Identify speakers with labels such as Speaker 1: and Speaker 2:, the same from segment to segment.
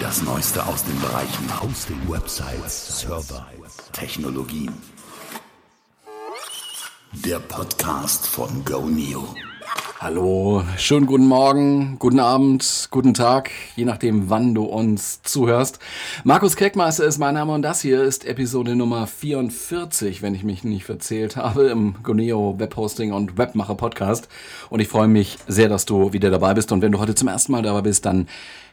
Speaker 1: Das Neueste aus den Bereichen Hosting, Websites, Server, Technologien. Der Podcast von GoNeo.
Speaker 2: Hallo, schönen guten Morgen, guten Abend, guten Tag, je nachdem, wann du uns zuhörst. Markus Keckmeister ist mein Name und das hier ist Episode Nummer 44, wenn ich mich nicht verzählt habe, im Goneo Webhosting und Webmacher Podcast. Und ich freue mich sehr, dass du wieder dabei bist. Und wenn du heute zum ersten Mal dabei bist, dann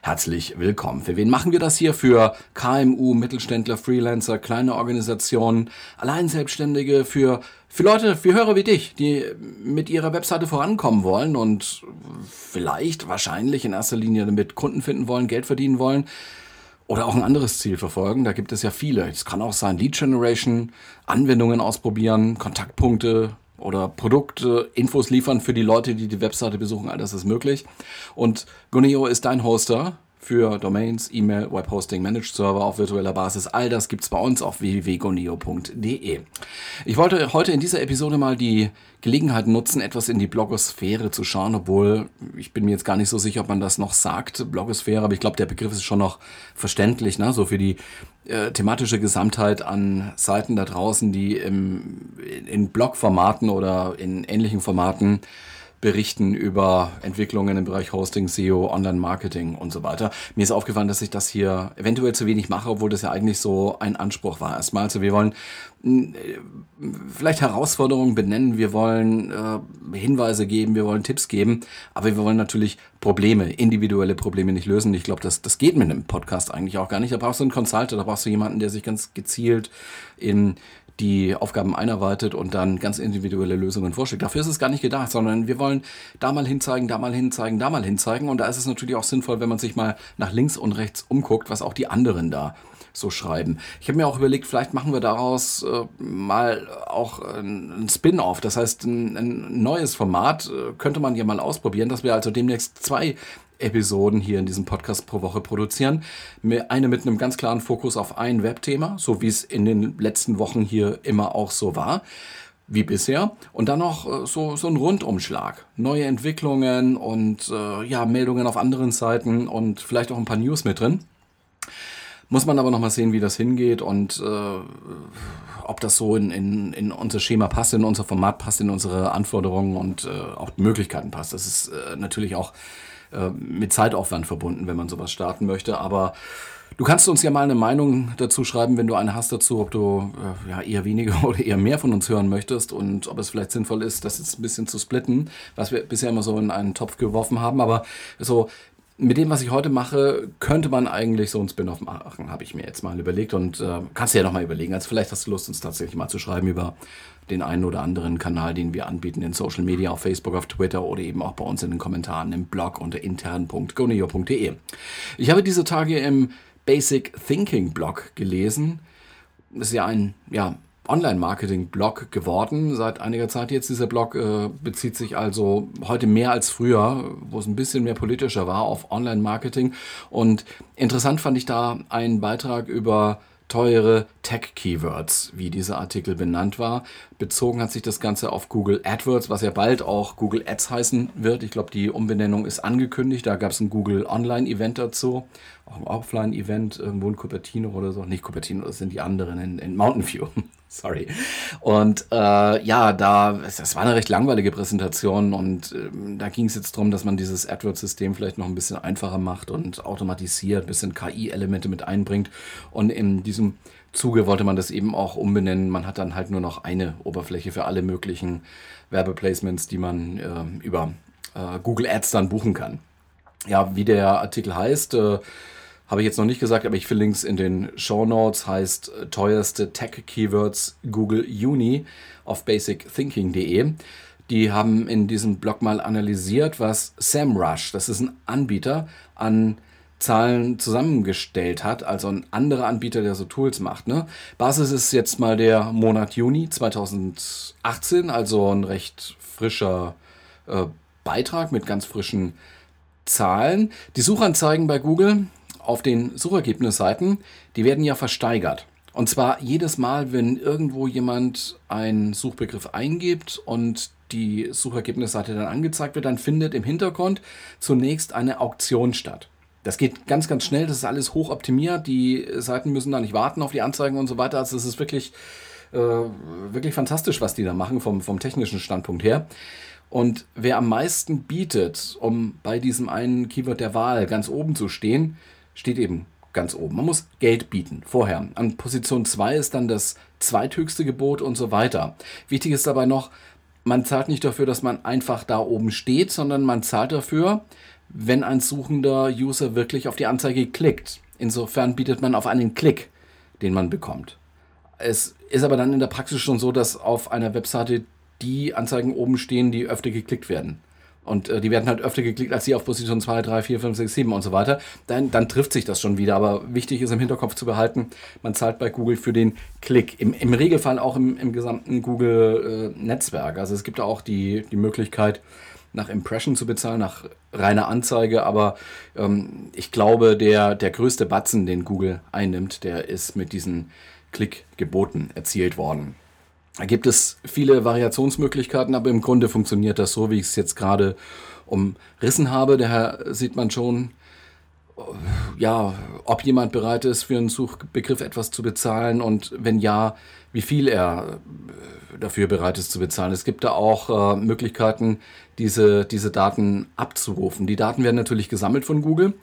Speaker 2: herzlich willkommen. Für wen machen wir das hier? Für KMU, Mittelständler, Freelancer, kleine Organisationen, Alleinselbstständige, für für Leute, für Hörer wie dich, die mit ihrer Webseite vorankommen wollen und vielleicht wahrscheinlich in erster Linie damit Kunden finden wollen, Geld verdienen wollen oder auch ein anderes Ziel verfolgen. Da gibt es ja viele. Es kann auch sein Lead Generation, Anwendungen ausprobieren, Kontaktpunkte oder Produkte, Infos liefern für die Leute, die die Webseite besuchen. All das ist möglich. Und Guneo ist dein Hoster für Domains, E-Mail, Webhosting, Managed Server auf virtueller Basis. All das gibt's bei uns auf www.goneo.de. Ich wollte heute in dieser Episode mal die Gelegenheit nutzen, etwas in die Blogosphäre zu schauen, obwohl ich bin mir jetzt gar nicht so sicher, ob man das noch sagt, Blogosphäre, aber ich glaube, der Begriff ist schon noch verständlich, ne? so für die äh, thematische Gesamtheit an Seiten da draußen, die im, in Blogformaten oder in ähnlichen Formaten berichten über Entwicklungen im Bereich Hosting, SEO, Online-Marketing und so weiter. Mir ist aufgefallen, dass ich das hier eventuell zu wenig mache, obwohl das ja eigentlich so ein Anspruch war. Erstmal, also wir wollen hm, vielleicht Herausforderungen benennen, wir wollen äh, Hinweise geben, wir wollen Tipps geben, aber wir wollen natürlich Probleme, individuelle Probleme nicht lösen. Ich glaube, das, das geht mit einem Podcast eigentlich auch gar nicht. Da brauchst du einen Consultant, da brauchst du jemanden, der sich ganz gezielt in die Aufgaben einarbeitet und dann ganz individuelle Lösungen vorschlägt. Dafür ist es gar nicht gedacht, sondern wir wollen da mal hinzeigen, da mal hinzeigen, da mal hinzeigen. Und da ist es natürlich auch sinnvoll, wenn man sich mal nach links und rechts umguckt, was auch die anderen da so schreiben. Ich habe mir auch überlegt, vielleicht machen wir daraus äh, mal auch ein Spin-off, das heißt ein, ein neues Format äh, könnte man ja mal ausprobieren, dass wir also demnächst zwei Episoden hier in diesem Podcast pro Woche produzieren. Eine mit einem ganz klaren Fokus auf ein Webthema, so wie es in den letzten Wochen hier immer auch so war wie bisher. Und dann noch äh, so, so ein Rundumschlag. Neue Entwicklungen und äh, ja, Meldungen auf anderen Seiten und vielleicht auch ein paar News mit drin. Muss man aber noch mal sehen, wie das hingeht und äh, ob das so in, in, in unser Schema passt, in unser Format passt, in unsere Anforderungen und äh, auch Möglichkeiten passt. Das ist äh, natürlich auch äh, mit Zeitaufwand verbunden, wenn man sowas starten möchte. Aber du kannst uns ja mal eine Meinung dazu schreiben, wenn du eine hast dazu, ob du äh, ja, eher weniger oder eher mehr von uns hören möchtest und ob es vielleicht sinnvoll ist, das jetzt ein bisschen zu splitten, was wir bisher immer so in einen Topf geworfen haben. Aber so mit dem, was ich heute mache, könnte man eigentlich so ein Spin-off machen, habe ich mir jetzt mal überlegt und äh, kannst du ja nochmal überlegen. Also vielleicht hast du Lust, uns tatsächlich mal zu schreiben über den einen oder anderen Kanal, den wir anbieten in Social Media, auf Facebook, auf Twitter oder eben auch bei uns in den Kommentaren im Blog unter intern.goneo.de. Ich habe diese Tage im Basic Thinking Blog gelesen. Das ist ja ein ja, Online-Marketing-Blog geworden seit einiger Zeit jetzt. Dieser Blog äh, bezieht sich also heute mehr als früher, wo es ein bisschen mehr politischer war, auf Online-Marketing. Und interessant fand ich da einen Beitrag über teure Tech-Keywords, wie dieser Artikel benannt war. Bezogen hat sich das Ganze auf Google AdWords, was ja bald auch Google Ads heißen wird. Ich glaube, die Umbenennung ist angekündigt. Da gab es ein Google Online-Event dazu, auch ein Offline-Event irgendwo in Cupertino oder so. Nicht Cupertino, das sind die anderen in, in Mountain View. Sorry. Und äh, ja, da, das war eine recht langweilige Präsentation und äh, da ging es jetzt darum, dass man dieses AdWords-System vielleicht noch ein bisschen einfacher macht und automatisiert, ein bisschen KI-Elemente mit einbringt. Und in diesem Zuge wollte man das eben auch umbenennen. Man hat dann halt nur noch eine Oberfläche für alle möglichen Werbeplacements, die man äh, über Google Ads dann buchen kann. Ja, wie der Artikel heißt, äh, habe ich jetzt noch nicht gesagt, aber ich verlinke es in den Show Notes. Heißt äh, teuerste Tech Keywords Google Uni auf basicthinking.de. Die haben in diesem Blog mal analysiert, was SEMrush, das ist ein Anbieter, an Zahlen zusammengestellt hat, also ein anderer Anbieter, der so Tools macht. Ne? Basis ist jetzt mal der Monat Juni 2018, also ein recht frischer äh, Beitrag mit ganz frischen Zahlen. Die Suchanzeigen bei Google auf den Suchergebnisseiten, die werden ja versteigert. Und zwar jedes Mal, wenn irgendwo jemand einen Suchbegriff eingibt und die Suchergebnisseite dann angezeigt wird, dann findet im Hintergrund zunächst eine Auktion statt. Das geht ganz, ganz schnell, das ist alles hoch optimiert, die Seiten müssen da nicht warten auf die Anzeigen und so weiter. Also es ist wirklich, äh, wirklich fantastisch, was die da machen vom, vom technischen Standpunkt her. Und wer am meisten bietet, um bei diesem einen Keyword der Wahl ganz oben zu stehen, steht eben ganz oben. Man muss Geld bieten vorher. An Position 2 ist dann das zweithöchste Gebot und so weiter. Wichtig ist dabei noch, man zahlt nicht dafür, dass man einfach da oben steht, sondern man zahlt dafür, wenn ein suchender User wirklich auf die Anzeige klickt. Insofern bietet man auf einen Klick, den man bekommt. Es ist aber dann in der Praxis schon so, dass auf einer Webseite die Anzeigen oben stehen, die öfter geklickt werden. Und äh, die werden halt öfter geklickt als die auf Position 2, 3, 4, 5, 6, 7 und so weiter. Dann, dann trifft sich das schon wieder. Aber wichtig ist im Hinterkopf zu behalten, man zahlt bei Google für den Klick. Im, im Regelfall auch im, im gesamten Google-Netzwerk. Äh, also es gibt da auch die, die Möglichkeit, nach Impression zu bezahlen, nach reiner Anzeige. Aber ähm, ich glaube, der, der größte Batzen, den Google einnimmt, der ist mit diesen Klickgeboten erzielt worden. Da gibt es viele Variationsmöglichkeiten, aber im Grunde funktioniert das so, wie ich es jetzt gerade umrissen habe. Daher sieht man schon, ja, ob jemand bereit ist, für einen Suchbegriff etwas zu bezahlen und wenn ja, wie viel er dafür bereit ist zu bezahlen. Es gibt da auch äh, Möglichkeiten, diese, diese Daten abzurufen. Die Daten werden natürlich gesammelt von Google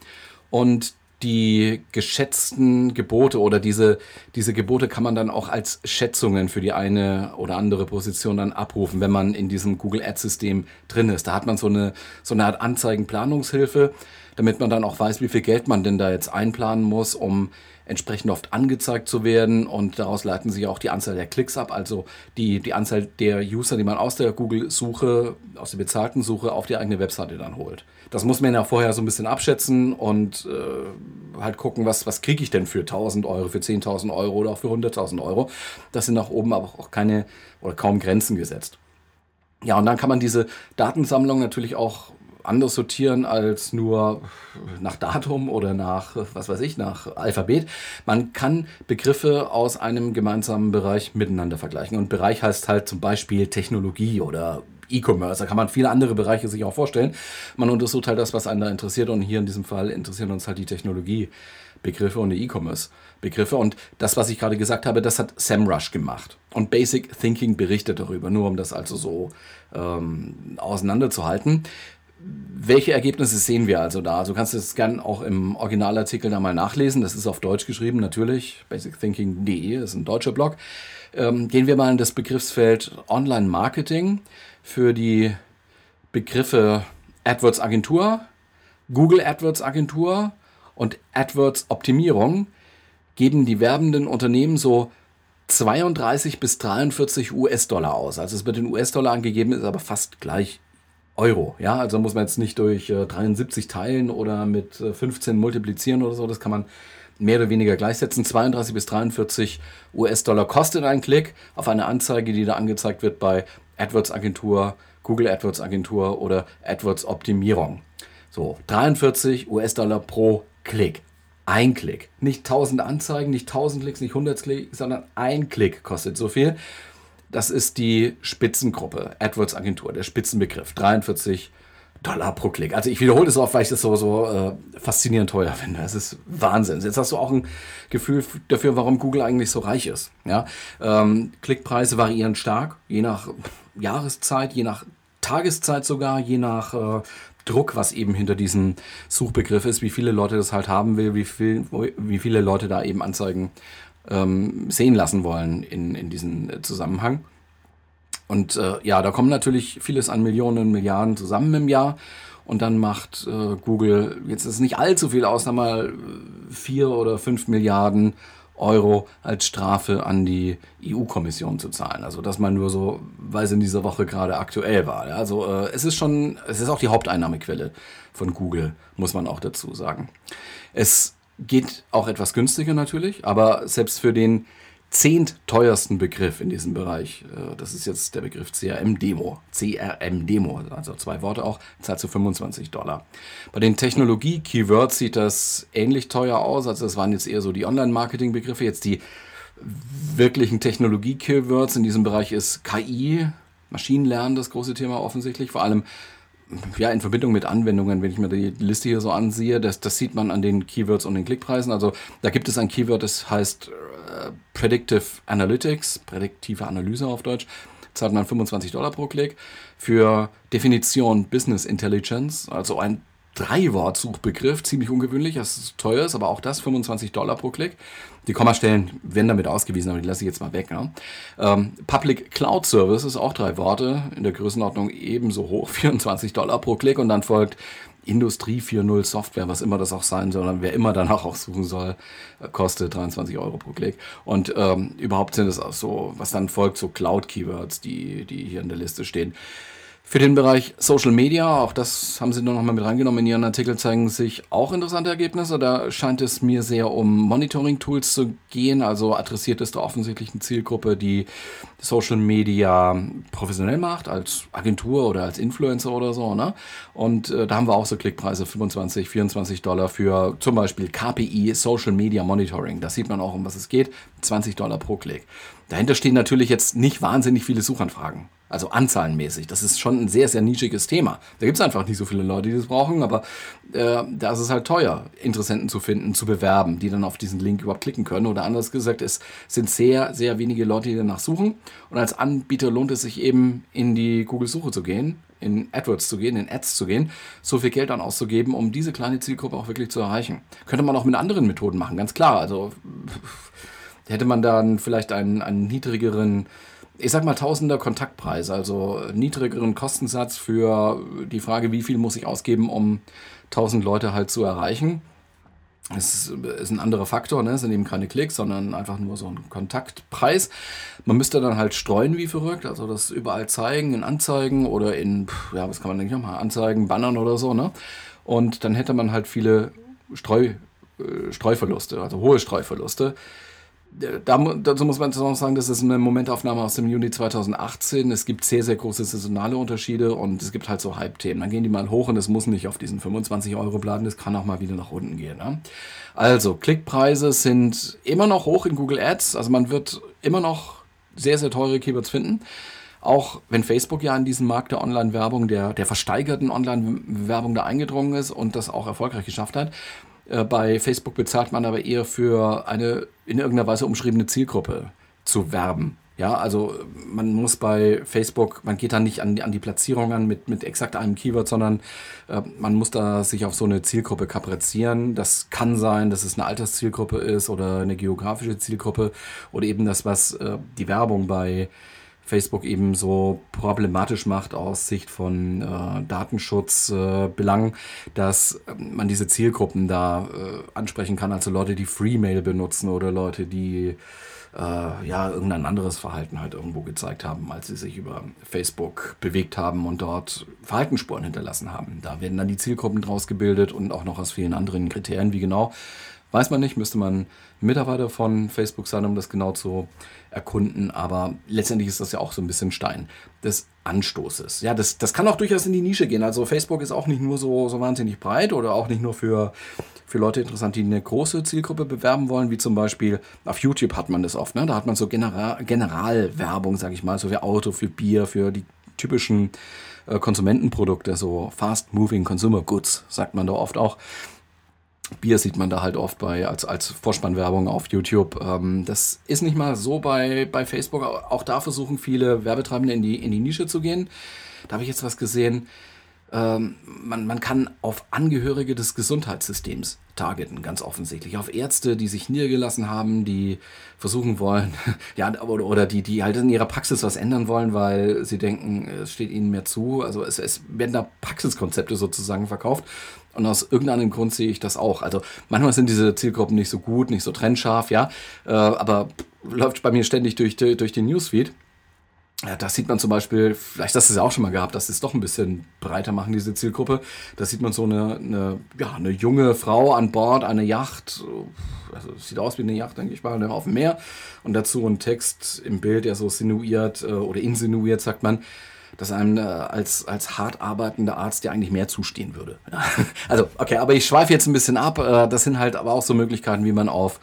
Speaker 2: und die geschätzten Gebote oder diese, diese Gebote kann man dann auch als Schätzungen für die eine oder andere Position dann abrufen, wenn man in diesem Google Ads-System drin ist. Da hat man so eine, so eine Art Anzeigenplanungshilfe, damit man dann auch weiß, wie viel Geld man denn da jetzt einplanen muss, um entsprechend oft angezeigt zu werden und daraus leiten sich auch die Anzahl der Klicks ab, also die, die Anzahl der User, die man aus der Google-Suche, aus der bezahlten Suche auf die eigene Webseite dann holt. Das muss man ja vorher so ein bisschen abschätzen und äh, halt gucken, was, was kriege ich denn für 1000 Euro, für 10.000 Euro oder auch für 100.000 Euro. Das sind nach oben aber auch keine oder kaum Grenzen gesetzt. Ja, und dann kann man diese Datensammlung natürlich auch anders sortieren als nur nach Datum oder nach, was weiß ich, nach Alphabet. Man kann Begriffe aus einem gemeinsamen Bereich miteinander vergleichen. Und Bereich heißt halt zum Beispiel Technologie oder E-Commerce. Da kann man viele andere Bereiche sich auch vorstellen. Man untersucht halt das, was einen da interessiert. Und hier in diesem Fall interessieren uns halt die Technologiebegriffe und die E-Commerce-Begriffe. Und das, was ich gerade gesagt habe, das hat SEMrush gemacht. Und Basic Thinking berichtet darüber, nur um das also so ähm, auseinanderzuhalten. Welche Ergebnisse sehen wir also da? Also kannst du es gerne auch im Originalartikel da mal nachlesen. Das ist auf Deutsch geschrieben, natürlich. basicthinking.de ist ein deutscher Blog. Ähm, gehen wir mal in das Begriffsfeld Online-Marketing für die Begriffe AdWords Agentur, Google AdWords Agentur und AdWords Optimierung geben die werbenden Unternehmen so 32 bis 43 US-Dollar aus. Also es wird in US-Dollar angegeben, ist aber fast gleich Euro. Ja, also muss man jetzt nicht durch äh, 73 teilen oder mit äh, 15 multiplizieren oder so. Das kann man mehr oder weniger gleichsetzen. 32 bis 43 US-Dollar kostet ein Klick auf eine Anzeige, die da angezeigt wird bei AdWords Agentur, Google AdWords Agentur oder AdWords Optimierung. So, 43 US-Dollar pro Klick. Ein Klick. Nicht 1000 Anzeigen, nicht 1000 Klicks, nicht 100 Klicks, sondern ein Klick kostet so viel. Das ist die Spitzengruppe, AdWords Agentur, der Spitzenbegriff. 43 Dollar pro Klick. Also ich wiederhole das oft, weil ich das so, so äh, faszinierend teuer finde. Das ist Wahnsinn. Jetzt hast du auch ein Gefühl dafür, warum Google eigentlich so reich ist. Ja? Ähm, Klickpreise variieren stark, je nach Jahreszeit, je nach Tageszeit sogar, je nach äh, Druck, was eben hinter diesem Suchbegriff ist, wie viele Leute das halt haben will, wie, viel, wie viele Leute da eben Anzeigen ähm, sehen lassen wollen in, in diesem Zusammenhang. Und äh, ja, da kommen natürlich vieles an Millionen, Milliarden zusammen im Jahr. Und dann macht äh, Google, jetzt ist nicht allzu viel aus, mal vier oder fünf Milliarden Euro als Strafe an die EU-Kommission zu zahlen. Also das mal nur so, weil es in dieser Woche gerade aktuell war. Ja, also äh, es ist schon, es ist auch die Haupteinnahmequelle von Google, muss man auch dazu sagen. Es Geht auch etwas günstiger natürlich, aber selbst für den zehnteuersten Begriff in diesem Bereich, äh, das ist jetzt der Begriff CRM-Demo, CRM-Demo, also zwei Worte auch, zahlt zu 25 Dollar. Bei den Technologie-Keywords sieht das ähnlich teuer aus, also das waren jetzt eher so die Online-Marketing-Begriffe, jetzt die wirklichen Technologie-Keywords in diesem Bereich ist KI, Maschinenlernen das große Thema offensichtlich, vor allem ja, in Verbindung mit Anwendungen, wenn ich mir die Liste hier so ansehe, das, das sieht man an den Keywords und den Klickpreisen. Also da gibt es ein Keyword, das heißt äh, Predictive Analytics, prädiktive Analyse auf Deutsch zahlt man 25 Dollar pro Klick. Für Definition Business Intelligence, also ein Drei-Wort-Suchbegriff, ziemlich ungewöhnlich, das ist teuer ist, aber auch das 25 Dollar pro Klick. Die Kommastellen werden damit ausgewiesen, aber die lasse ich jetzt mal weg. Ja. Ähm, Public Cloud Services, auch drei Worte, in der Größenordnung ebenso hoch, 24 Dollar pro Klick und dann folgt Industrie 4.0 Software, was immer das auch sein soll, und wer immer danach auch suchen soll, äh, kostet 23 Euro pro Klick. Und ähm, überhaupt sind es auch so, was dann folgt, so Cloud-Keywords, die, die hier in der Liste stehen. Für den Bereich Social Media, auch das haben Sie nur noch mal mit reingenommen in Ihren Artikel, zeigen sich auch interessante Ergebnisse. Da scheint es mir sehr um Monitoring-Tools zu gehen. Also adressiert es der offensichtlichen Zielgruppe, die Social Media professionell macht, als Agentur oder als Influencer oder so. Ne? Und äh, da haben wir auch so Klickpreise, 25, 24 Dollar für zum Beispiel KPI Social Media Monitoring. Da sieht man auch, um was es geht. 20 Dollar pro Klick. Dahinter stehen natürlich jetzt nicht wahnsinnig viele Suchanfragen. Also anzahlenmäßig. Das ist schon ein sehr, sehr nischiges Thema. Da gibt es einfach nicht so viele Leute, die das brauchen, aber äh, da ist es halt teuer, Interessenten zu finden, zu bewerben, die dann auf diesen Link überhaupt klicken können. Oder anders gesagt, es sind sehr, sehr wenige Leute, die danach suchen. Und als Anbieter lohnt es sich eben, in die Google-Suche zu gehen, in AdWords zu gehen, in Ads zu gehen, so viel Geld dann auszugeben, um diese kleine Zielgruppe auch wirklich zu erreichen. Könnte man auch mit anderen Methoden machen, ganz klar. Also hätte man dann vielleicht einen, einen niedrigeren ich sag mal Tausender Kontaktpreis, also niedrigeren Kostensatz für die Frage, wie viel muss ich ausgeben, um 1000 Leute halt zu erreichen. Es ist ein anderer Faktor, ne? es sind eben keine Klicks, sondern einfach nur so ein Kontaktpreis. Man müsste dann halt streuen wie verrückt, also das überall zeigen, in Anzeigen oder in, ja, was kann man denn nochmal, Anzeigen, Bannern oder so, ne? Und dann hätte man halt viele Streu, äh, Streuverluste, also hohe Streuverluste da, dazu muss man auch sagen, das ist eine Momentaufnahme aus dem Juni 2018. Es gibt sehr, sehr große saisonale Unterschiede und es gibt halt so Hype-Themen. Dann gehen die mal hoch und es muss nicht auf diesen 25 Euro bleiben, das kann auch mal wieder nach unten gehen. Ne? Also, Klickpreise sind immer noch hoch in Google Ads. Also man wird immer noch sehr, sehr teure Keywords finden. Auch wenn Facebook ja in diesen Markt der Online-Werbung, der, der versteigerten Online-Werbung da eingedrungen ist und das auch erfolgreich geschafft hat. Äh, bei Facebook bezahlt man aber eher für eine in irgendeiner Weise umschriebene Zielgruppe zu werben. Ja, also man muss bei Facebook, man geht da nicht an, an die Platzierung an mit, mit exakt einem Keyword, sondern äh, man muss da sich auf so eine Zielgruppe kaprizieren. Das kann sein, dass es eine Alterszielgruppe ist oder eine geografische Zielgruppe oder eben das, was äh, die Werbung bei Facebook eben so problematisch macht aus Sicht von äh, Datenschutzbelangen, äh, dass man diese Zielgruppen da äh, ansprechen kann, also Leute, die Freemail benutzen oder Leute, die äh, ja irgendein anderes Verhalten halt irgendwo gezeigt haben, als sie sich über Facebook bewegt haben und dort Verhaltensspuren hinterlassen haben. Da werden dann die Zielgruppen draus gebildet und auch noch aus vielen anderen Kriterien, wie genau Weiß man nicht, müsste man Mitarbeiter von Facebook sein, um das genau zu erkunden. Aber letztendlich ist das ja auch so ein bisschen Stein des Anstoßes. Ja, das, das kann auch durchaus in die Nische gehen. Also Facebook ist auch nicht nur so, so wahnsinnig breit oder auch nicht nur für, für Leute interessant, die eine große Zielgruppe bewerben wollen, wie zum Beispiel auf YouTube hat man das oft. Ne? Da hat man so General, Generalwerbung, sage ich mal, so für Auto, für Bier, für die typischen äh, Konsumentenprodukte, so Fast Moving Consumer Goods, sagt man da oft auch. Bier sieht man da halt oft bei als, als Vorspannwerbung auf YouTube. Ähm, das ist nicht mal so bei, bei Facebook. Auch da versuchen viele Werbetreibende in die, in die Nische zu gehen. Da habe ich jetzt was gesehen. Ähm, man, man kann auf Angehörige des Gesundheitssystems targeten, ganz offensichtlich. Auf Ärzte, die sich niedergelassen haben, die versuchen wollen, ja, oder, oder die, die halt in ihrer Praxis was ändern wollen, weil sie denken, es steht ihnen mehr zu. Also es, es werden da Praxiskonzepte sozusagen verkauft. Und aus irgendeinem Grund sehe ich das auch. Also manchmal sind diese Zielgruppen nicht so gut, nicht so trennscharf, ja. Äh, aber läuft bei mir ständig durch, durch den Newsfeed. Ja, das sieht man zum Beispiel, vielleicht hast du es ja auch schon mal gehabt, dass sie es doch ein bisschen breiter machen, diese Zielgruppe. Da sieht man so eine, eine, ja, eine junge Frau an Bord, eine Yacht. Also sieht aus wie eine Yacht, denke ich mal, auf dem Meer. Und dazu ein Text im Bild, der so sinuiert äh, oder insinuiert, sagt man, dass einem äh, als, als hart arbeitender Arzt ja eigentlich mehr zustehen würde. also, okay, aber ich schweife jetzt ein bisschen ab. Äh, das sind halt aber auch so Möglichkeiten, wie man auf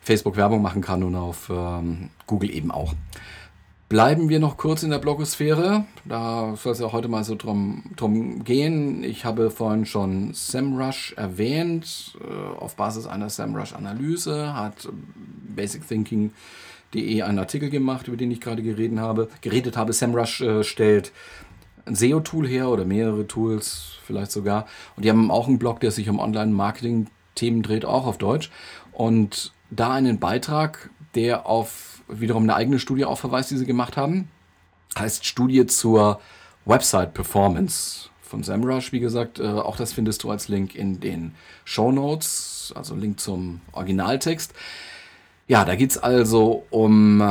Speaker 2: Facebook Werbung machen kann und auf ähm, Google eben auch. Bleiben wir noch kurz in der Blogosphäre. Da soll es ja heute mal so drum, drum gehen. Ich habe vorhin schon SEMrush erwähnt. Äh, auf Basis einer SEMrush-Analyse hat basicthinking.de einen Artikel gemacht, über den ich gerade geredet habe. Geredet habe. SEMrush äh, stellt ein SEO-Tool her oder mehrere Tools vielleicht sogar. Und die haben auch einen Blog, der sich um Online-Marketing-Themen dreht, auch auf Deutsch. Und da einen Beitrag, der auf wiederum eine eigene Studie auch verweist, die sie gemacht haben. Heißt Studie zur Website Performance von SEMrush, wie gesagt. Äh, auch das findest du als Link in den Show Notes, also Link zum Originaltext. Ja, da geht es also um äh,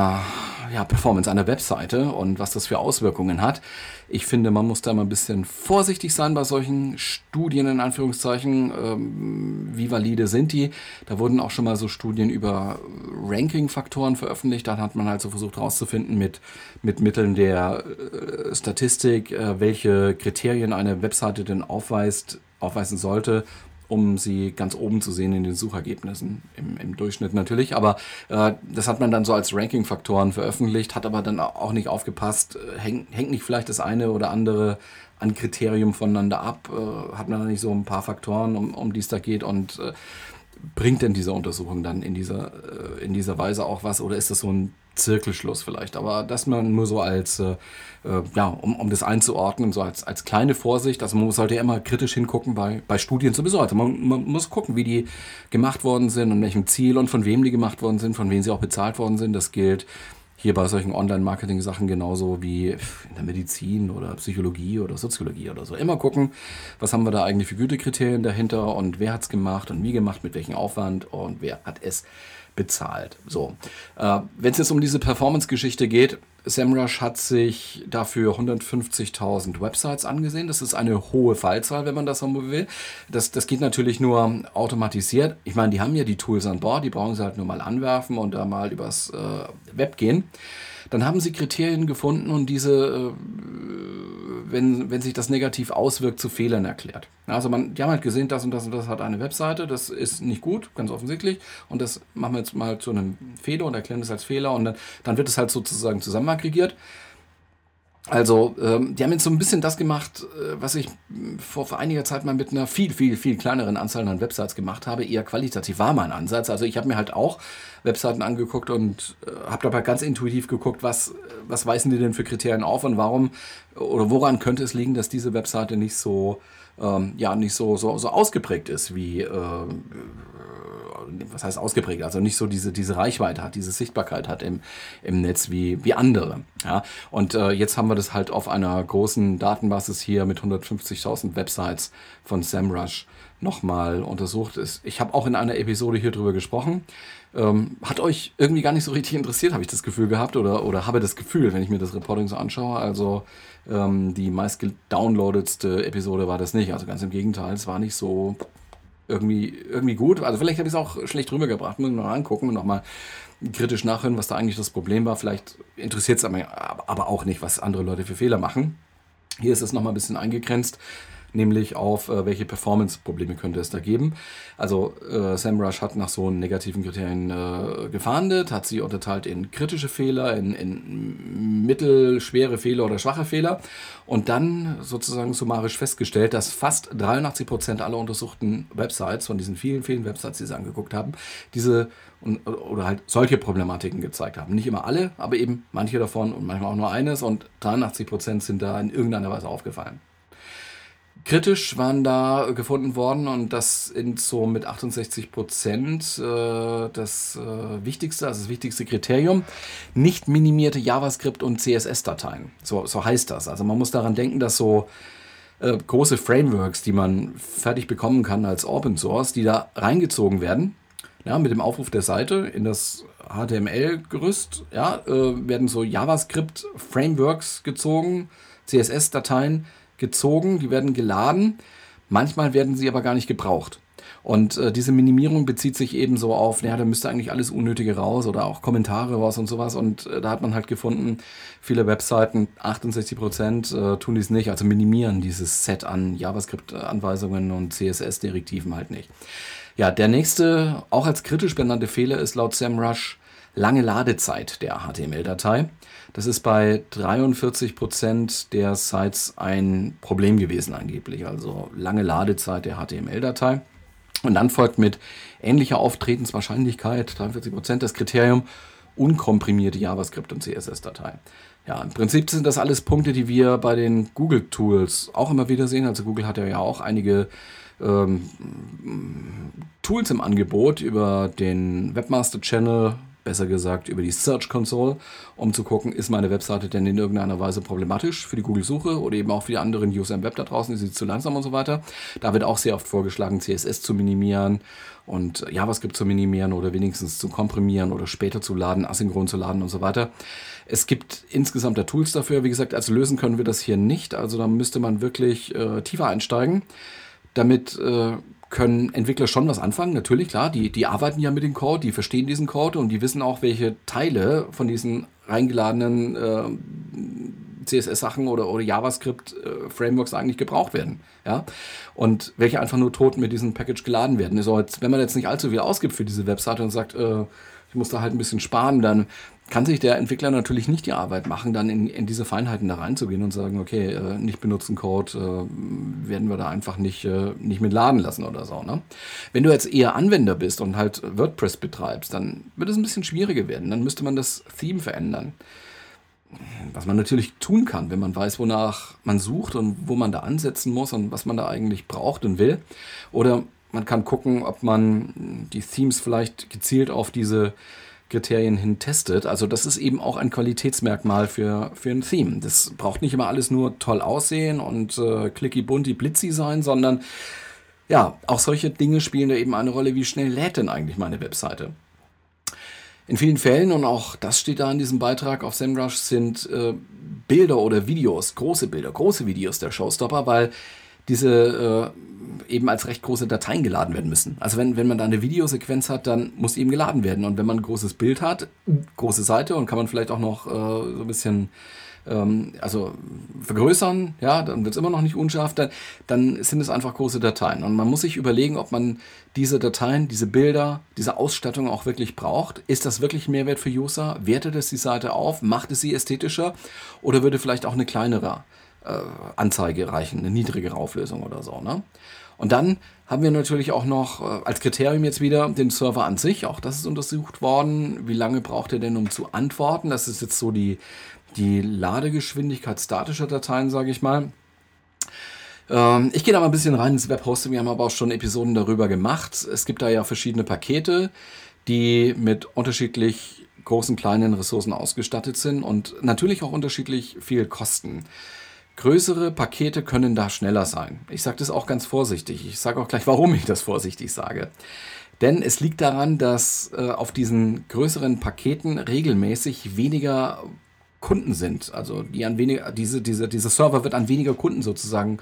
Speaker 2: ja, Performance einer Webseite und was das für Auswirkungen hat. Ich finde, man muss da mal ein bisschen vorsichtig sein bei solchen Studien, in Anführungszeichen. Ähm, wie valide sind die? Da wurden auch schon mal so Studien über Ranking-Faktoren veröffentlicht. Da hat man halt so versucht herauszufinden mit, mit Mitteln der äh, Statistik, äh, welche Kriterien eine Webseite denn aufweist, aufweisen sollte, um sie ganz oben zu sehen in den Suchergebnissen, im, im Durchschnitt natürlich. Aber äh, das hat man dann so als Ranking-Faktoren veröffentlicht, hat aber dann auch nicht aufgepasst, äh, häng, hängt nicht vielleicht das eine oder andere an Kriterium voneinander ab, äh, hat man da nicht so ein paar Faktoren, um, um die es da geht? Und äh, bringt denn diese Untersuchung dann in dieser, äh, in dieser Weise auch was? Oder ist das so ein Zirkelschluss vielleicht? Aber das man nur so als, äh, äh, ja, um, um das einzuordnen, so als, als kleine Vorsicht. Also man sollte ja immer kritisch hingucken bei, bei Studien sowieso. Also man, man muss gucken, wie die gemacht worden sind und welchem Ziel und von wem die gemacht worden sind, von wem sie auch bezahlt worden sind. Das gilt hier bei solchen Online-Marketing-Sachen genauso wie in der Medizin oder Psychologie oder Soziologie oder so. Immer gucken, was haben wir da eigentlich für Gütekriterien dahinter und wer hat es gemacht und wie gemacht, mit welchem Aufwand und wer hat es bezahlt. So, äh, wenn es jetzt um diese Performance-Geschichte geht, SEMrush hat sich dafür 150.000 Websites angesehen. Das ist eine hohe Fallzahl, wenn man das so will. Das, das geht natürlich nur automatisiert. Ich meine, die haben ja die Tools an Bord, die brauchen sie halt nur mal anwerfen und da mal übers äh, Web gehen. Dann haben sie Kriterien gefunden und diese, äh, wenn, wenn sich das negativ auswirkt, zu Fehlern erklärt. Also man, die haben halt gesehen, das und das und das hat eine Webseite, das ist nicht gut, ganz offensichtlich. Und das machen wir jetzt mal zu einem Fehler und erklären das als Fehler und dann, dann wird es halt sozusagen zusammen aggregiert. Also, ähm, die haben jetzt so ein bisschen das gemacht, äh, was ich vor, vor einiger Zeit mal mit einer viel, viel, viel kleineren Anzahl an Websites gemacht habe. Eher qualitativ war mein Ansatz. Also ich habe mir halt auch Webseiten angeguckt und äh, habe dabei ganz intuitiv geguckt, was, was weisen die denn für Kriterien auf und warum oder woran könnte es liegen, dass diese Webseite nicht so, ähm, ja, nicht so, so, so ausgeprägt ist wie, äh, was heißt ausgeprägt, also nicht so diese, diese Reichweite hat, diese Sichtbarkeit hat im, im Netz wie, wie andere. Ja? Und äh, jetzt haben wir das halt auf einer großen Datenbasis hier mit 150.000 Websites von SEMrush nochmal untersucht. Ich habe auch in einer Episode hier drüber gesprochen. Ähm, hat euch irgendwie gar nicht so richtig interessiert, habe ich das Gefühl gehabt oder, oder habe das Gefühl, wenn ich mir das Reporting so anschaue. Also ähm, die meist gedownloadetste Episode war das nicht. Also ganz im Gegenteil, es war nicht so irgendwie, irgendwie gut. Also vielleicht habe ich es auch schlecht rübergebracht. Muss ich mal angucken und nochmal kritisch nachhören, was da eigentlich das Problem war. Vielleicht interessiert es aber auch nicht, was andere Leute für Fehler machen. Hier ist es nochmal ein bisschen eingegrenzt nämlich auf äh, welche Performance-Probleme könnte es da geben. Also äh, SEMrush hat nach so negativen Kriterien äh, gefahndet, hat sie unterteilt in kritische Fehler, in, in mittelschwere Fehler oder schwache Fehler und dann sozusagen summarisch festgestellt, dass fast 83 Prozent aller untersuchten Websites, von diesen vielen, vielen Websites, die sie angeguckt haben, diese oder halt solche Problematiken gezeigt haben. Nicht immer alle, aber eben manche davon und manchmal auch nur eines und 83 Prozent sind da in irgendeiner Weise aufgefallen. Kritisch waren da gefunden worden und das sind so mit 68 Prozent äh, das äh, wichtigste, also das wichtigste Kriterium. Nicht minimierte JavaScript und CSS-Dateien. So, so heißt das. Also man muss daran denken, dass so äh, große Frameworks, die man fertig bekommen kann als Open Source, die da reingezogen werden, ja, mit dem Aufruf der Seite in das HTML-Gerüst, ja, äh, werden so JavaScript-Frameworks gezogen, CSS-Dateien, gezogen, die werden geladen. Manchmal werden sie aber gar nicht gebraucht. Und äh, diese Minimierung bezieht sich eben so auf, naja, da müsste eigentlich alles Unnötige raus oder auch Kommentare raus und sowas. Und äh, da hat man halt gefunden, viele Webseiten, 68 Prozent äh, tun dies nicht, also minimieren dieses Set an JavaScript-Anweisungen und CSS-Direktiven halt nicht. Ja, der nächste, auch als kritisch benannte Fehler ist laut SEMrush lange Ladezeit der HTML-Datei. Das ist bei 43 Prozent der Sites ein Problem gewesen angeblich, also lange Ladezeit der HTML-Datei. Und dann folgt mit ähnlicher Auftretenswahrscheinlichkeit, 43 Prozent das Kriterium, unkomprimierte JavaScript- und CSS-Datei. Ja, im Prinzip sind das alles Punkte, die wir bei den Google-Tools auch immer wieder sehen. Also Google hat ja auch einige ähm, Tools im Angebot über den Webmaster Channel, besser gesagt über die Search Console, um zu gucken, ist meine Webseite denn in irgendeiner Weise problematisch für die Google-Suche oder eben auch für die anderen User im Web da draußen, ist sie zu langsam und so weiter. Da wird auch sehr oft vorgeschlagen, CSS zu minimieren und JavaScript zu minimieren oder wenigstens zu komprimieren oder später zu laden, asynchron zu laden und so weiter. Es gibt insgesamt da Tools dafür. Wie gesagt, also lösen können wir das hier nicht. Also da müsste man wirklich äh, tiefer einsteigen. Damit äh, können Entwickler schon was anfangen, natürlich, klar. Die, die arbeiten ja mit dem Code, die verstehen diesen Code und die wissen auch, welche Teile von diesen reingeladenen äh, CSS-Sachen oder, oder JavaScript-Frameworks äh, eigentlich gebraucht werden. Ja? Und welche einfach nur tot mit diesem Package geladen werden. Also wenn man jetzt nicht allzu viel ausgibt für diese Webseite und sagt, äh, ich muss da halt ein bisschen sparen, dann kann sich der Entwickler natürlich nicht die Arbeit machen, dann in, in diese Feinheiten da reinzugehen und sagen, okay, äh, nicht benutzen Code äh, werden wir da einfach nicht, äh, nicht mit laden lassen oder so. Ne? Wenn du jetzt eher Anwender bist und halt WordPress betreibst, dann wird es ein bisschen schwieriger werden. Dann müsste man das Theme verändern. Was man natürlich tun kann, wenn man weiß, wonach man sucht und wo man da ansetzen muss und was man da eigentlich braucht und will. Oder man kann gucken, ob man die Themes vielleicht gezielt auf diese Kriterien hin testet. Also das ist eben auch ein Qualitätsmerkmal für, für ein Theme. Das braucht nicht immer alles nur toll aussehen und äh, clicky bunti blitzy sein, sondern ja, auch solche Dinge spielen da eben eine Rolle, wie schnell lädt denn eigentlich meine Webseite. In vielen Fällen, und auch das steht da in diesem Beitrag auf SEMrush, sind äh, Bilder oder Videos, große Bilder, große Videos der Showstopper, weil diese äh, eben als recht große Dateien geladen werden müssen. Also wenn, wenn man da eine Videosequenz hat, dann muss eben geladen werden. Und wenn man ein großes Bild hat, große Seite und kann man vielleicht auch noch äh, so ein bisschen ähm, also vergrößern, ja, dann wird es immer noch nicht unscharf, dann, dann sind es einfach große Dateien. Und man muss sich überlegen, ob man diese Dateien, diese Bilder, diese Ausstattung auch wirklich braucht. Ist das wirklich Mehrwert für User? Wertet es die Seite auf? Macht es sie ästhetischer? Oder würde vielleicht auch eine kleinere äh, Anzeige reichen, eine niedrigere Auflösung oder so. Ne? Und dann haben wir natürlich auch noch äh, als Kriterium jetzt wieder den Server an sich. Auch das ist untersucht worden. Wie lange braucht er denn, um zu antworten? Das ist jetzt so die, die Ladegeschwindigkeit statischer Dateien, sage ich mal. Ähm, ich gehe da mal ein bisschen rein ins Webhosting. Wir haben aber auch schon Episoden darüber gemacht. Es gibt da ja verschiedene Pakete, die mit unterschiedlich großen, kleinen Ressourcen ausgestattet sind und natürlich auch unterschiedlich viel kosten. Größere Pakete können da schneller sein. Ich sage das auch ganz vorsichtig. Ich sage auch gleich, warum ich das vorsichtig sage. Denn es liegt daran, dass äh, auf diesen größeren Paketen regelmäßig weniger Kunden sind. Also die an weniger, diese, diese, dieser Server wird an weniger Kunden sozusagen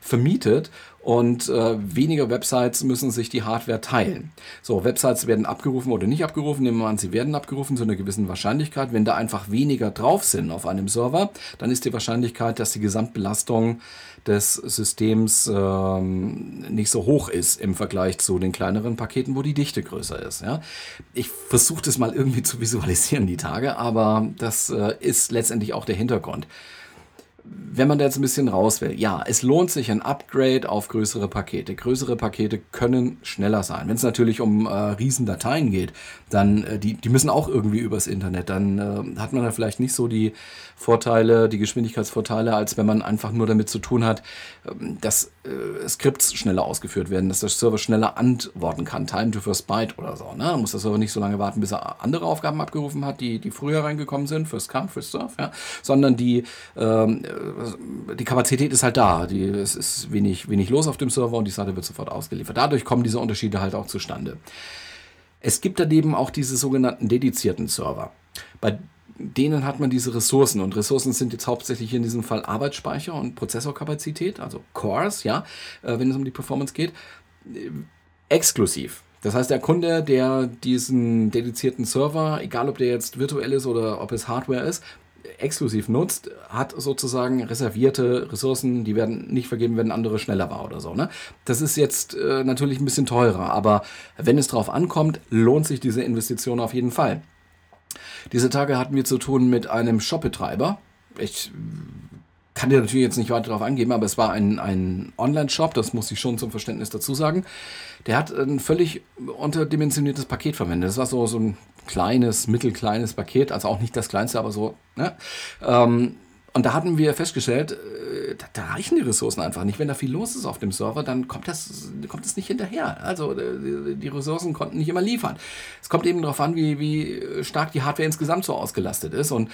Speaker 2: vermietet und äh, weniger Websites müssen sich die Hardware teilen. So, Websites werden abgerufen oder nicht abgerufen. Nehmen wir an, sie werden abgerufen zu einer gewissen Wahrscheinlichkeit. Wenn da einfach weniger drauf sind auf einem Server, dann ist die Wahrscheinlichkeit, dass die Gesamtbelastung des Systems ähm, nicht so hoch ist im Vergleich zu den kleineren Paketen, wo die Dichte größer ist. Ja? Ich versuche das mal irgendwie zu visualisieren die Tage, aber das äh, ist letztendlich auch der Hintergrund wenn man da jetzt ein bisschen raus will, ja, es lohnt sich ein Upgrade auf größere Pakete. Größere Pakete können schneller sein. Wenn es natürlich um äh, Riesendateien geht, dann äh, die, die müssen auch irgendwie übers Internet. Dann äh, hat man da vielleicht nicht so die Vorteile, die Geschwindigkeitsvorteile, als wenn man einfach nur damit zu tun hat, ähm, dass äh, Skripts schneller ausgeführt werden, dass der Server schneller antworten kann. Time to first byte oder so. Ne? Da muss der Server nicht so lange warten, bis er andere Aufgaben abgerufen hat, die, die früher reingekommen sind, first come, first serve, ja? sondern die ähm, die Kapazität ist halt da. Die, es ist wenig, wenig los auf dem Server und die Seite wird sofort ausgeliefert. Dadurch kommen diese Unterschiede halt auch zustande. Es gibt daneben auch diese sogenannten dedizierten Server. Bei denen hat man diese Ressourcen und Ressourcen sind jetzt hauptsächlich in diesem Fall Arbeitsspeicher und Prozessorkapazität, also Cores, ja, äh, wenn es um die Performance geht, exklusiv. Das heißt, der Kunde, der diesen dedizierten Server, egal ob der jetzt virtuell ist oder ob es Hardware ist, exklusiv nutzt, hat sozusagen reservierte Ressourcen, die werden nicht vergeben, wenn andere schneller war oder so. Ne? Das ist jetzt äh, natürlich ein bisschen teurer, aber wenn es drauf ankommt, lohnt sich diese Investition auf jeden Fall. Diese Tage hatten wir zu tun mit einem Shopbetreiber. Ich kann dir natürlich jetzt nicht weiter darauf angeben, aber es war ein, ein Online-Shop, das muss ich schon zum Verständnis dazu sagen. Der hat ein völlig unterdimensioniertes Paket verwendet. Das war so, so ein kleines, mittelkleines Paket, also auch nicht das kleinste, aber so. Ne? Ähm, und da hatten wir festgestellt, äh, da, da, reichen die Ressourcen einfach nicht. Wenn da viel los ist auf dem Server, dann kommt das, kommt das nicht hinterher. Also äh, die Ressourcen konnten nicht immer liefern. Es kommt eben darauf an, wie, wie stark die Hardware insgesamt so ausgelastet ist. Und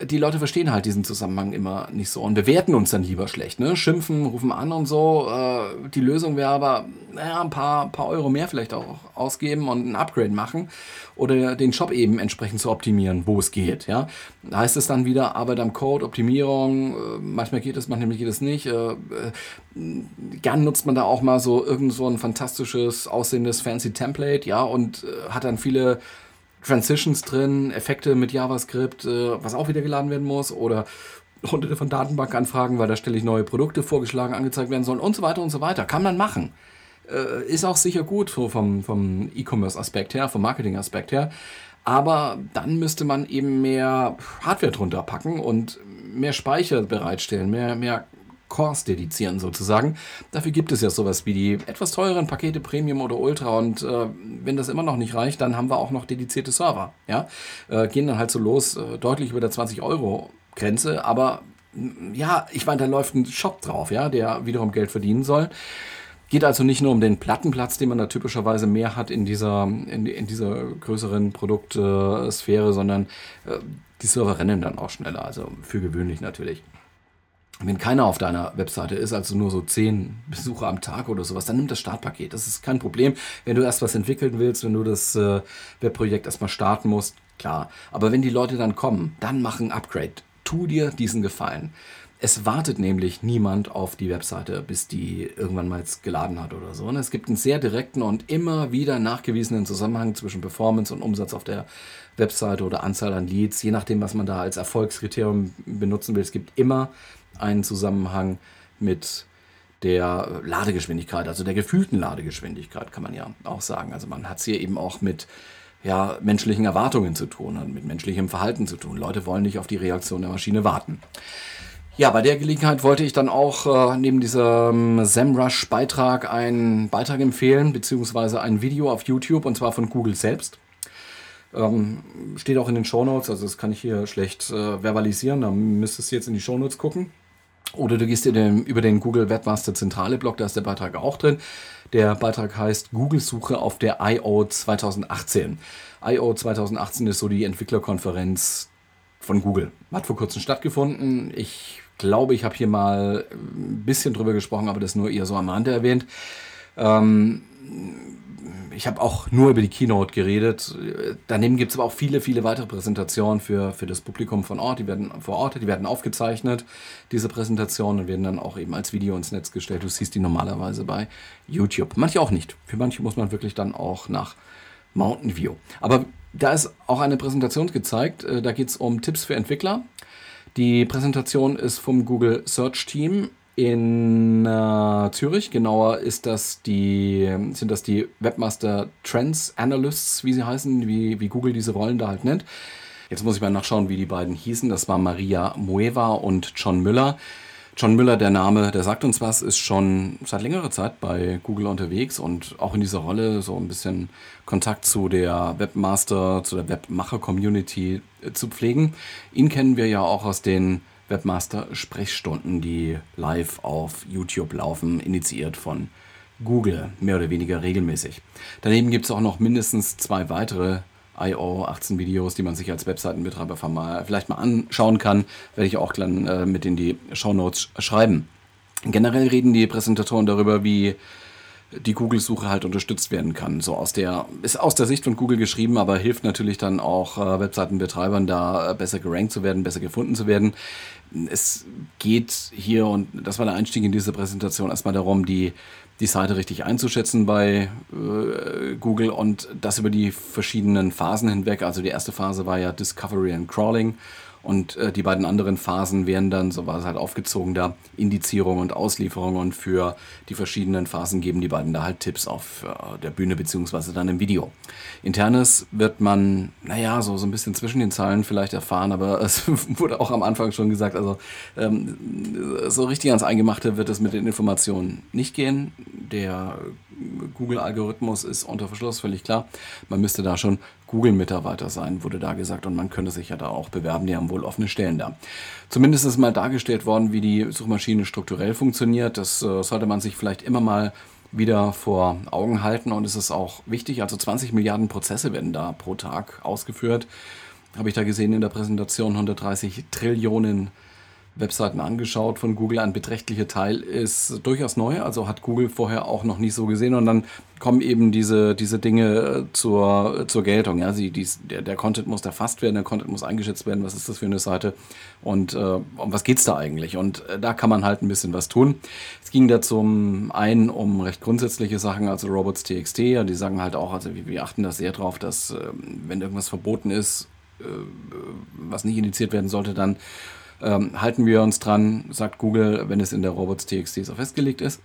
Speaker 2: die Leute verstehen halt diesen Zusammenhang immer nicht so und bewerten uns dann lieber schlecht. Ne? Schimpfen, rufen an und so. Äh, die Lösung wäre aber, naja, ein paar, paar Euro mehr vielleicht auch ausgeben und ein Upgrade machen oder den Shop eben entsprechend zu optimieren, wo es geht. Ja? Heißt es dann wieder Arbeit am Code, Optimierung. Äh, manchmal geht es, manchmal geht es nicht. Äh, äh, gern nutzt man da auch mal so irgend so ein fantastisches, aussehendes, fancy Template, ja, und äh, hat dann viele Transitions drin, Effekte mit JavaScript, äh, was auch wieder geladen werden muss oder hunderte von Datenbankanfragen, weil da ich neue Produkte vorgeschlagen, angezeigt werden sollen und so weiter und so weiter. Kann man machen. Äh, ist auch sicher gut so vom, vom E-Commerce-Aspekt her, vom Marketing-Aspekt her. Aber dann müsste man eben mehr Hardware drunter packen und mehr Speicher bereitstellen, mehr, mehr Cores dedizieren sozusagen. Dafür gibt es ja sowas wie die etwas teureren Pakete Premium oder Ultra und äh, wenn das immer noch nicht reicht, dann haben wir auch noch dedizierte Server. Ja? Äh, gehen dann halt so los, äh, deutlich über der 20 Euro Grenze, aber mm, ja, ich meine, da läuft ein Shop drauf, ja, der wiederum Geld verdienen soll. Geht also nicht nur um den Plattenplatz, den man da typischerweise mehr hat in dieser, in, in dieser größeren Produktsphäre, sondern äh, die Server rennen dann auch schneller, also für gewöhnlich natürlich. Wenn keiner auf deiner Webseite ist, also nur so zehn Besucher am Tag oder sowas, dann nimm das Startpaket. Das ist kein Problem. Wenn du erst was entwickeln willst, wenn du das äh, Webprojekt erstmal starten musst, klar. Aber wenn die Leute dann kommen, dann mach ein Upgrade. Tu dir diesen Gefallen. Es wartet nämlich niemand auf die Webseite, bis die irgendwann mal geladen hat oder so. Und es gibt einen sehr direkten und immer wieder nachgewiesenen Zusammenhang zwischen Performance und Umsatz auf der Webseite oder Anzahl an Leads, je nachdem, was man da als Erfolgskriterium benutzen will. Es gibt immer einen Zusammenhang mit der Ladegeschwindigkeit, also der gefühlten Ladegeschwindigkeit, kann man ja auch sagen. Also man hat es hier eben auch mit ja, menschlichen Erwartungen zu tun und mit menschlichem Verhalten zu tun. Leute wollen nicht auf die Reaktion der Maschine warten. Ja, bei der Gelegenheit wollte ich dann auch äh, neben diesem SEMrush-Beitrag einen Beitrag empfehlen, beziehungsweise ein Video auf YouTube, und zwar von Google selbst. Ähm, steht auch in den Shownotes, also das kann ich hier schlecht äh, verbalisieren, da müsstest du jetzt in die Shownotes gucken. Oder du gehst den, über den Google Webmaster Zentrale Blog, da ist der Beitrag auch drin. Der Beitrag heißt Google-Suche auf der I.O. 2018. I.O. 2018 ist so die Entwicklerkonferenz von Google. Hat vor kurzem stattgefunden. Ich glaube, ich habe hier mal ein bisschen drüber gesprochen, aber das nur eher so am Rande erwähnt. Ähm, ich habe auch nur über die Keynote geredet. Daneben gibt es aber auch viele, viele weitere Präsentationen für, für das Publikum von Ort. Die werden vor Ort, die werden aufgezeichnet, diese Präsentationen, und werden dann auch eben als Video ins Netz gestellt. Du siehst die normalerweise bei YouTube. Manche auch nicht. Für manche muss man wirklich dann auch nach Mountain View. Aber da ist auch eine Präsentation gezeigt. Äh, da geht es um Tipps für Entwickler. Die Präsentation ist vom Google Search Team in äh, Zürich. Genauer ist das die, sind das die Webmaster Trends Analysts, wie sie heißen, wie, wie Google diese Rollen da halt nennt. Jetzt muss ich mal nachschauen, wie die beiden hießen. Das war Maria Mueva und John Müller. John Müller, der Name, der sagt uns was, ist schon seit längerer Zeit bei Google unterwegs und auch in dieser Rolle so ein bisschen Kontakt zu der Webmaster, zu der Webmacher-Community äh, zu pflegen. Ihn kennen wir ja auch aus den Webmaster-Sprechstunden, die live auf YouTube laufen, initiiert von Google, mehr oder weniger regelmäßig. Daneben gibt es auch noch mindestens zwei weitere IO 18 Videos, die man sich als Webseitenbetreiber vielleicht mal anschauen kann, werde ich auch dann äh, mit in die Show Notes schreiben. Generell reden die Präsentatoren darüber, wie die Google-Suche halt unterstützt werden kann. So aus der, ist aus der Sicht von Google geschrieben, aber hilft natürlich dann auch äh, Webseitenbetreibern da äh, besser gerankt zu werden, besser gefunden zu werden. Es geht hier, und das war der Einstieg in diese Präsentation, erstmal darum, die, die Seite richtig einzuschätzen bei äh, Google und das über die verschiedenen Phasen hinweg. Also die erste Phase war ja Discovery and Crawling Und äh, die beiden anderen Phasen wären dann, so war es halt aufgezogen, da Indizierung und Auslieferung. Und für die verschiedenen Phasen geben die beiden da halt Tipps auf äh, der Bühne beziehungsweise dann im Video. Internes wird man, naja, so, so ein bisschen zwischen den Zeilen vielleicht erfahren, aber es wurde auch am Anfang schon gesagt, also ähm, so richtig ans Eingemachte wird es mit den Informationen nicht gehen. Der Google-Algorithmus ist unter Verschluss, völlig klar. Man müsste da schon Google-Mitarbeiter sein, wurde da gesagt. Und man könnte sich ja da auch bewerben, die haben wohl offene Stellen da. Zumindest ist mal dargestellt worden, wie die Suchmaschine strukturell funktioniert. Das äh, sollte man sich vielleicht immer mal wieder vor Augen halten. Und es ist auch wichtig, also 20 Milliarden Prozesse werden da pro Tag ausgeführt. Habe ich da gesehen in der Präsentation 130 Trillionen Webseiten angeschaut von Google. Ein beträchtlicher Teil ist durchaus neu, also hat Google vorher auch noch nicht so gesehen. Und dann kommen eben diese, diese Dinge äh, zur, zur Geltung. Ja, sie, dies, der, der Content muss erfasst werden, der Content muss eingeschätzt werden. Was ist das für eine Seite? Und äh, um was geht es da eigentlich? Und äh, da kann man halt ein bisschen was tun. Es ging da zum einen um recht grundsätzliche Sachen, also Robots.txt. Ja, die sagen halt auch, also wir, wir achten da sehr drauf, dass äh, wenn irgendwas verboten ist, äh, was nicht indiziert werden sollte, dann ähm, halten wir uns dran, sagt Google, wenn es in der Robots.txt so festgelegt ist.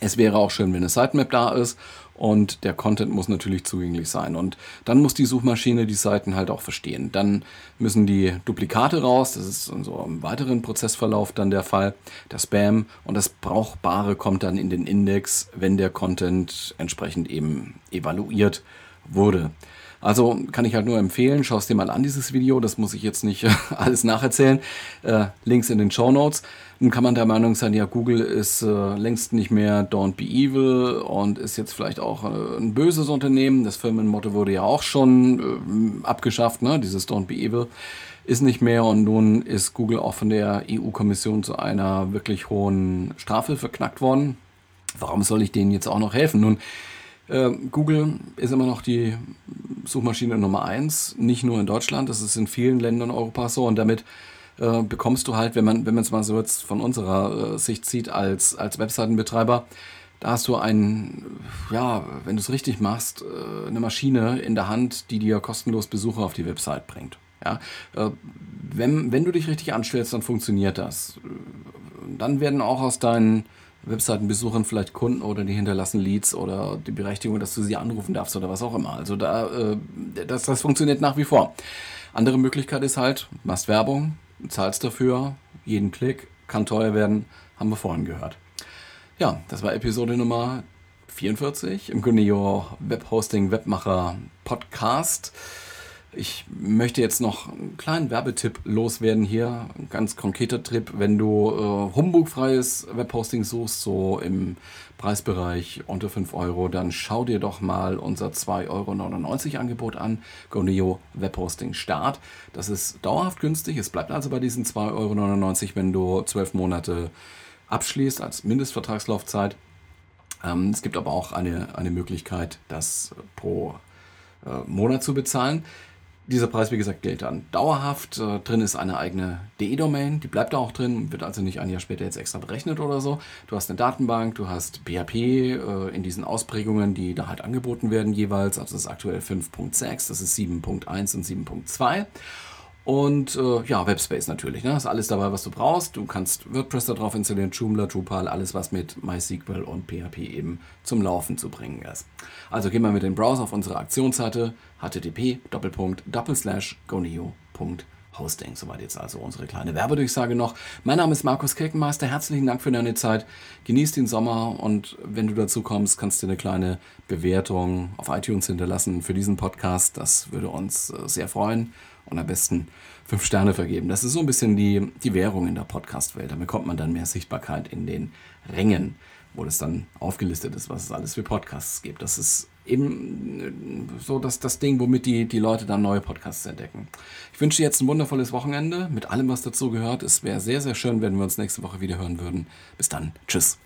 Speaker 2: Es wäre auch schön, wenn eine Sitemap da ist und der Content muss natürlich zugänglich sein. Und dann muss die Suchmaschine die Seiten halt auch verstehen. Dann müssen die Duplikate raus, das ist so im weiteren Prozessverlauf dann der Fall, der Spam und das Brauchbare kommt dann in den Index, wenn der Content entsprechend eben evaluiert wurde. Also kann ich halt nur empfehlen, schau es dir mal an, dieses Video. Das muss ich jetzt nicht alles nacherzählen. Äh, Links in den Show Notes. Nun kann man der Meinung sein, ja, Google ist äh, längst nicht mehr Don't Be Evil und ist jetzt vielleicht auch äh, ein böses Unternehmen. Das Firmenmotto wurde ja auch schon äh, abgeschafft, ne? dieses Don't Be Evil ist nicht mehr und nun ist Google auch von der EU-Kommission zu einer wirklich hohen Strafe verknackt worden. Warum soll ich denen jetzt auch noch helfen? Nun, äh, Google ist immer noch die Suchmaschine Nummer eins, nicht nur in Deutschland, das ist in vielen Ländern Europas so und damit äh, bekommst du halt, wenn man wenn es mal so jetzt von unserer äh, Sicht sieht als als Webseitenbetreiber, da hast du ein, ja, wenn du es richtig machst, äh, eine Maschine in der Hand, die dir kostenlos Besucher auf die Website bringt. Ja, äh, wenn, wenn du dich richtig anstellst, dann funktioniert das. Dann werden auch aus deinen Webseitenbesuchern vielleicht Kunden oder die hinterlassen Leads oder die Berechtigung, dass du sie anrufen darfst oder was auch immer. Also da, äh, das, das funktioniert nach wie vor. Andere Möglichkeit ist halt, machst Werbung, zahlst dafür, jeden Klick, kann teuer werden, haben wir vorhin gehört. Ja, das war Episode Nummer 44 im Guneo Webhosting Webmacher Podcast. Ich möchte jetzt noch einen kleinen Werbetipp loswerden hier. Ein ganz konkreter Trip, wenn du äh, humbugfreies Webhosting suchst, so im Preisbereich unter 5 Euro, dann schau dir doch mal unser 2,99 Euro Angebot an. Goneo Webhosting Start. Das ist dauerhaft günstig. Es bleibt also bei diesen 2,99 Euro, wenn du 12 Monate abschließt als Mindestvertragslaufzeit. Ähm, es gibt aber auch eine, eine Möglichkeit, das pro äh, Monat zu bezahlen. Dieser Preis, wie gesagt, gilt dann dauerhaft. Äh, drin ist eine eigene DE-Domain, die bleibt da auch drin, wird also nicht ein Jahr später jetzt extra berechnet oder so. Du hast eine Datenbank, du hast PHP äh, in diesen Ausprägungen, die da halt angeboten werden jeweils. Also das ist aktuell 5.6, das ist 7.1 und 7.2. Und äh, ja, Webspace natürlich. Ne? Ist alles dabei, was du brauchst. Du kannst WordPress darauf installieren, Joomla, Drupal, alles, was mit MySQL und PHP eben zum Laufen zu bringen ist. Also geh mal mit dem Browser auf unsere Aktionsseite http goneo.hosting. Soweit jetzt also unsere kleine Werbedurchsage noch. Mein Name ist Markus Kirkenmeister. Herzlichen Dank für deine Zeit. Genieß den Sommer und wenn du dazu kommst, kannst du eine kleine Bewertung auf iTunes hinterlassen für diesen Podcast. Das würde uns äh, sehr freuen und am besten fünf Sterne vergeben. Das ist so ein bisschen die, die Währung in der Podcast-Welt. Damit bekommt man dann mehr Sichtbarkeit in den Rängen, wo das dann aufgelistet ist, was es alles für Podcasts gibt. Das ist eben äh, so das, das Ding, womit die, die Leute dann neue Podcasts entdecken. Ich wünsche dir jetzt ein wundervolles Wochenende mit allem, was dazu gehört. Es wäre sehr, sehr schön, wenn wir uns nächste Woche wieder hören würden. Bis dann. Tschüss.